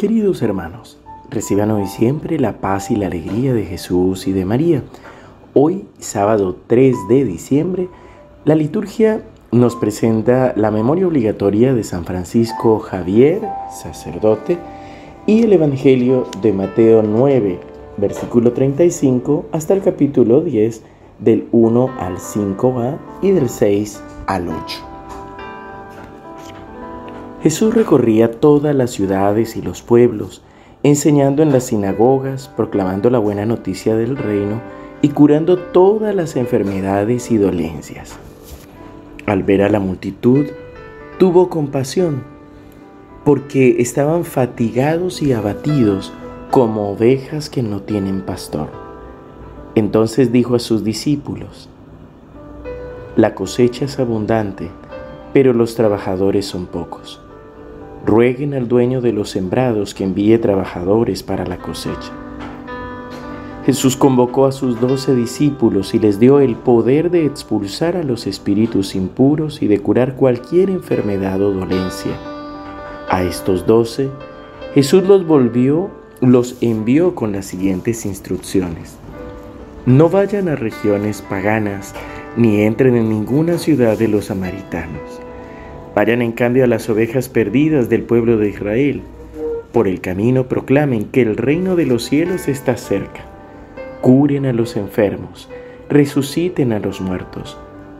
Queridos hermanos, reciban hoy siempre la paz y la alegría de Jesús y de María. Hoy, sábado 3 de diciembre, la liturgia nos presenta la memoria obligatoria de San Francisco Javier, sacerdote, y el Evangelio de Mateo 9, versículo 35, hasta el capítulo 10, del 1 al 5a y del 6 al 8. Jesús recorría todas las ciudades y los pueblos, enseñando en las sinagogas, proclamando la buena noticia del reino y curando todas las enfermedades y dolencias. Al ver a la multitud, tuvo compasión, porque estaban fatigados y abatidos como ovejas que no tienen pastor. Entonces dijo a sus discípulos, La cosecha es abundante, pero los trabajadores son pocos. Rueguen al dueño de los sembrados que envíe trabajadores para la cosecha. Jesús convocó a sus doce discípulos y les dio el poder de expulsar a los espíritus impuros y de curar cualquier enfermedad o dolencia. A estos doce, Jesús los volvió, los envió con las siguientes instrucciones. No vayan a regiones paganas, ni entren en ninguna ciudad de los samaritanos. Vayan en cambio a las ovejas perdidas del pueblo de Israel. Por el camino proclamen que el reino de los cielos está cerca curen a los enfermos, resuciten a los muertos,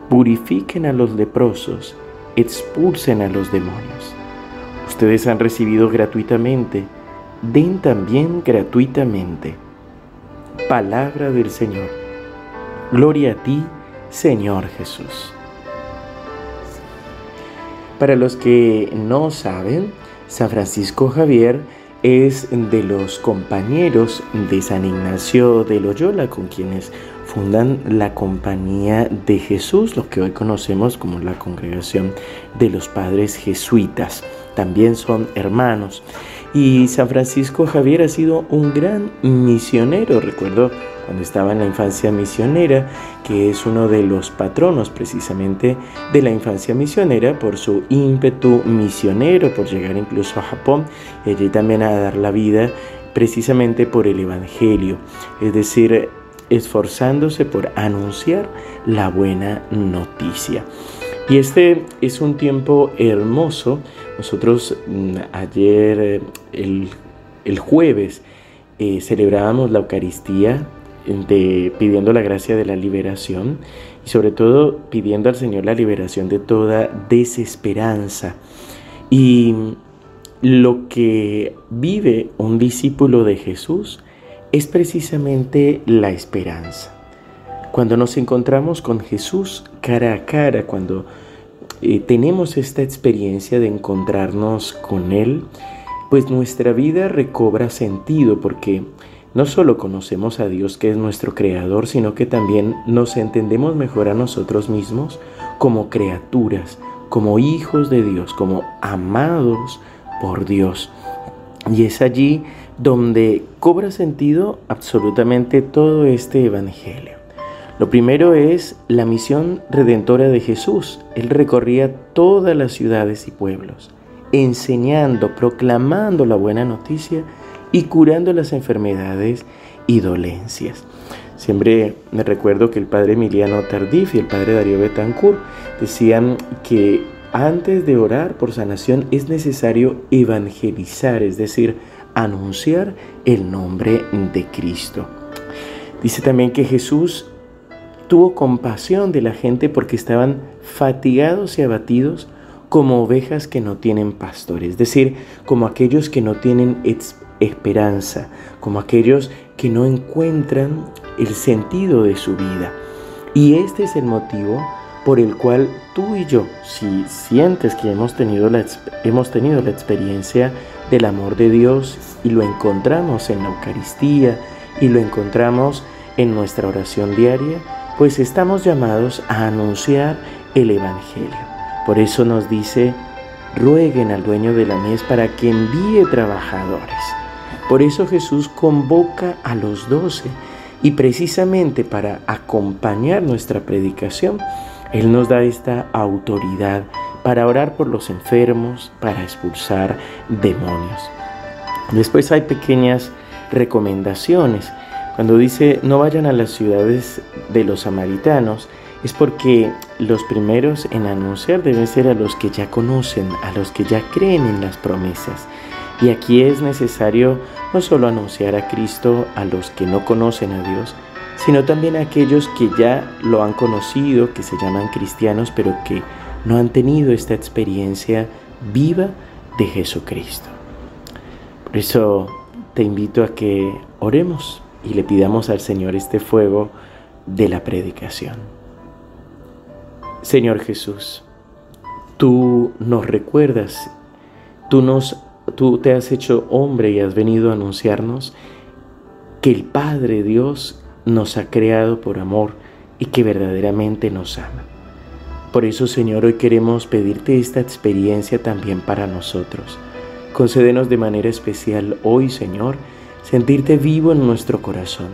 purifiquen a los leprosos, expulsen a los demonios. Ustedes han recibido gratuitamente, den también gratuitamente. Palabra del Señor. Gloria a ti, Señor Jesús. Para los que no saben, San Francisco Javier es de los compañeros de San Ignacio de Loyola, con quienes fundan la Compañía de Jesús, lo que hoy conocemos como la Congregación de los Padres Jesuitas. También son hermanos. Y San Francisco Javier ha sido un gran misionero. Recuerdo cuando estaba en la infancia misionera, que es uno de los patronos precisamente de la infancia misionera por su ímpetu misionero, por llegar incluso a Japón y allí también a dar la vida precisamente por el Evangelio, es decir, esforzándose por anunciar la buena noticia. Y este es un tiempo hermoso. Nosotros mm, ayer, el, jueves, eh, celebrábamos la Eucaristía pidiendo la gracia de la liberación y sobre todo pidiendo al Señor la liberación de toda desesperanza. Y lo que vive un discípulo de Jesús es precisamente la esperanza. Cuando nos encontramos con Jesús cara a cara, cuando eh, tenemos esta experiencia de encontrarnos con Él, pues nuestra vida recobra sentido porque no solo conocemos a Dios que es nuestro creador, sino que también nos entendemos mejor a nosotros mismos como criaturas, como hijos de Dios, como amados por Dios. Y es allí donde cobra sentido absolutamente todo este Evangelio. Lo primero es la misión redentora de Jesús. Él recorría todas las ciudades y pueblos, enseñando, proclamando la buena noticia y curando las enfermedades y dolencias. Siempre me recuerdo que el padre Emiliano Tardif y el padre Darío Betancourt decían que antes de orar por sanación es necesario evangelizar, es decir, anunciar el nombre de Cristo. Dice también que Jesús tuvo compasión de la gente porque estaban fatigados y abatidos como ovejas que no tienen pastor, es decir, como aquellos que no tienen esperanza, como aquellos que no encuentran el sentido de su vida. Y este es el motivo por el cual tú y yo, si sientes que hemos tenido la, hemos tenido la experiencia del amor de Dios y lo encontramos en la Eucaristía y lo encontramos en nuestra oración diaria, pues estamos llamados a anunciar el Evangelio. Por eso nos dice, rueguen al dueño de la mies para que envíe trabajadores. Por eso Jesús convoca a los doce y precisamente para acompañar nuestra predicación, Él nos da esta autoridad para orar por los enfermos, para expulsar demonios. Después hay pequeñas recomendaciones. Cuando dice no vayan a las ciudades de los samaritanos, es porque los primeros en anunciar deben ser a los que ya conocen, a los que ya creen en las promesas. Y aquí es necesario no solo anunciar a Cristo a los que no conocen a Dios, sino también a aquellos que ya lo han conocido, que se llaman cristianos, pero que no han tenido esta experiencia viva de Jesucristo. Por eso te invito a que oremos y le pidamos al Señor este fuego de la predicación. Señor Jesús, tú nos recuerdas, tú, nos, tú te has hecho hombre y has venido a anunciarnos que el Padre Dios nos ha creado por amor y que verdaderamente nos ama. Por eso, Señor, hoy queremos pedirte esta experiencia también para nosotros. Concédenos de manera especial hoy, Señor, sentirte vivo en nuestro corazón,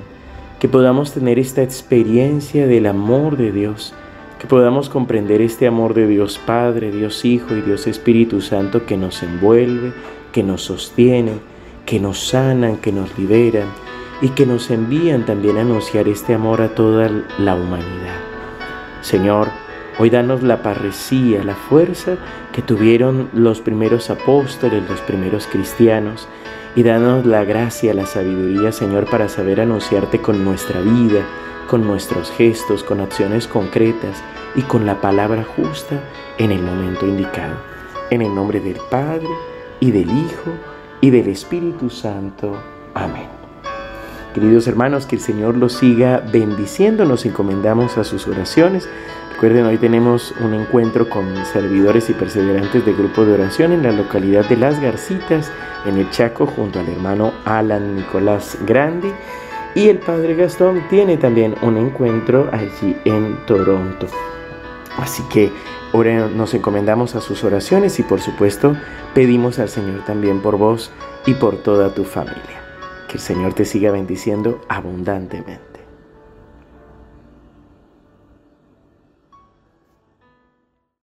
que podamos tener esta experiencia del amor de Dios, que podamos comprender este amor de Dios Padre, Dios Hijo y Dios Espíritu Santo que nos envuelve, que nos sostiene, que nos sanan, que nos liberan y que nos envían también a anunciar este amor a toda la humanidad. Señor, hoy danos la parresía, la fuerza que tuvieron los primeros apóstoles, los primeros cristianos, y danos la gracia, la sabiduría, Señor, para saber anunciarte con nuestra vida, con nuestros gestos, con acciones concretas y con la palabra justa en el momento indicado. En el nombre del Padre, y del Hijo, y del Espíritu Santo. Amén. Queridos hermanos, que el Señor los siga bendiciendo, nos encomendamos a sus oraciones. Recuerden, hoy tenemos un encuentro con servidores y perseverantes del grupo de oración en la localidad de Las Garcitas, en el Chaco, junto al hermano Alan Nicolás Grandi. Y el Padre Gastón tiene también un encuentro allí en Toronto. Así que ahora nos encomendamos a sus oraciones y por supuesto pedimos al Señor también por vos y por toda tu familia. Que el Señor te siga bendiciendo abundantemente.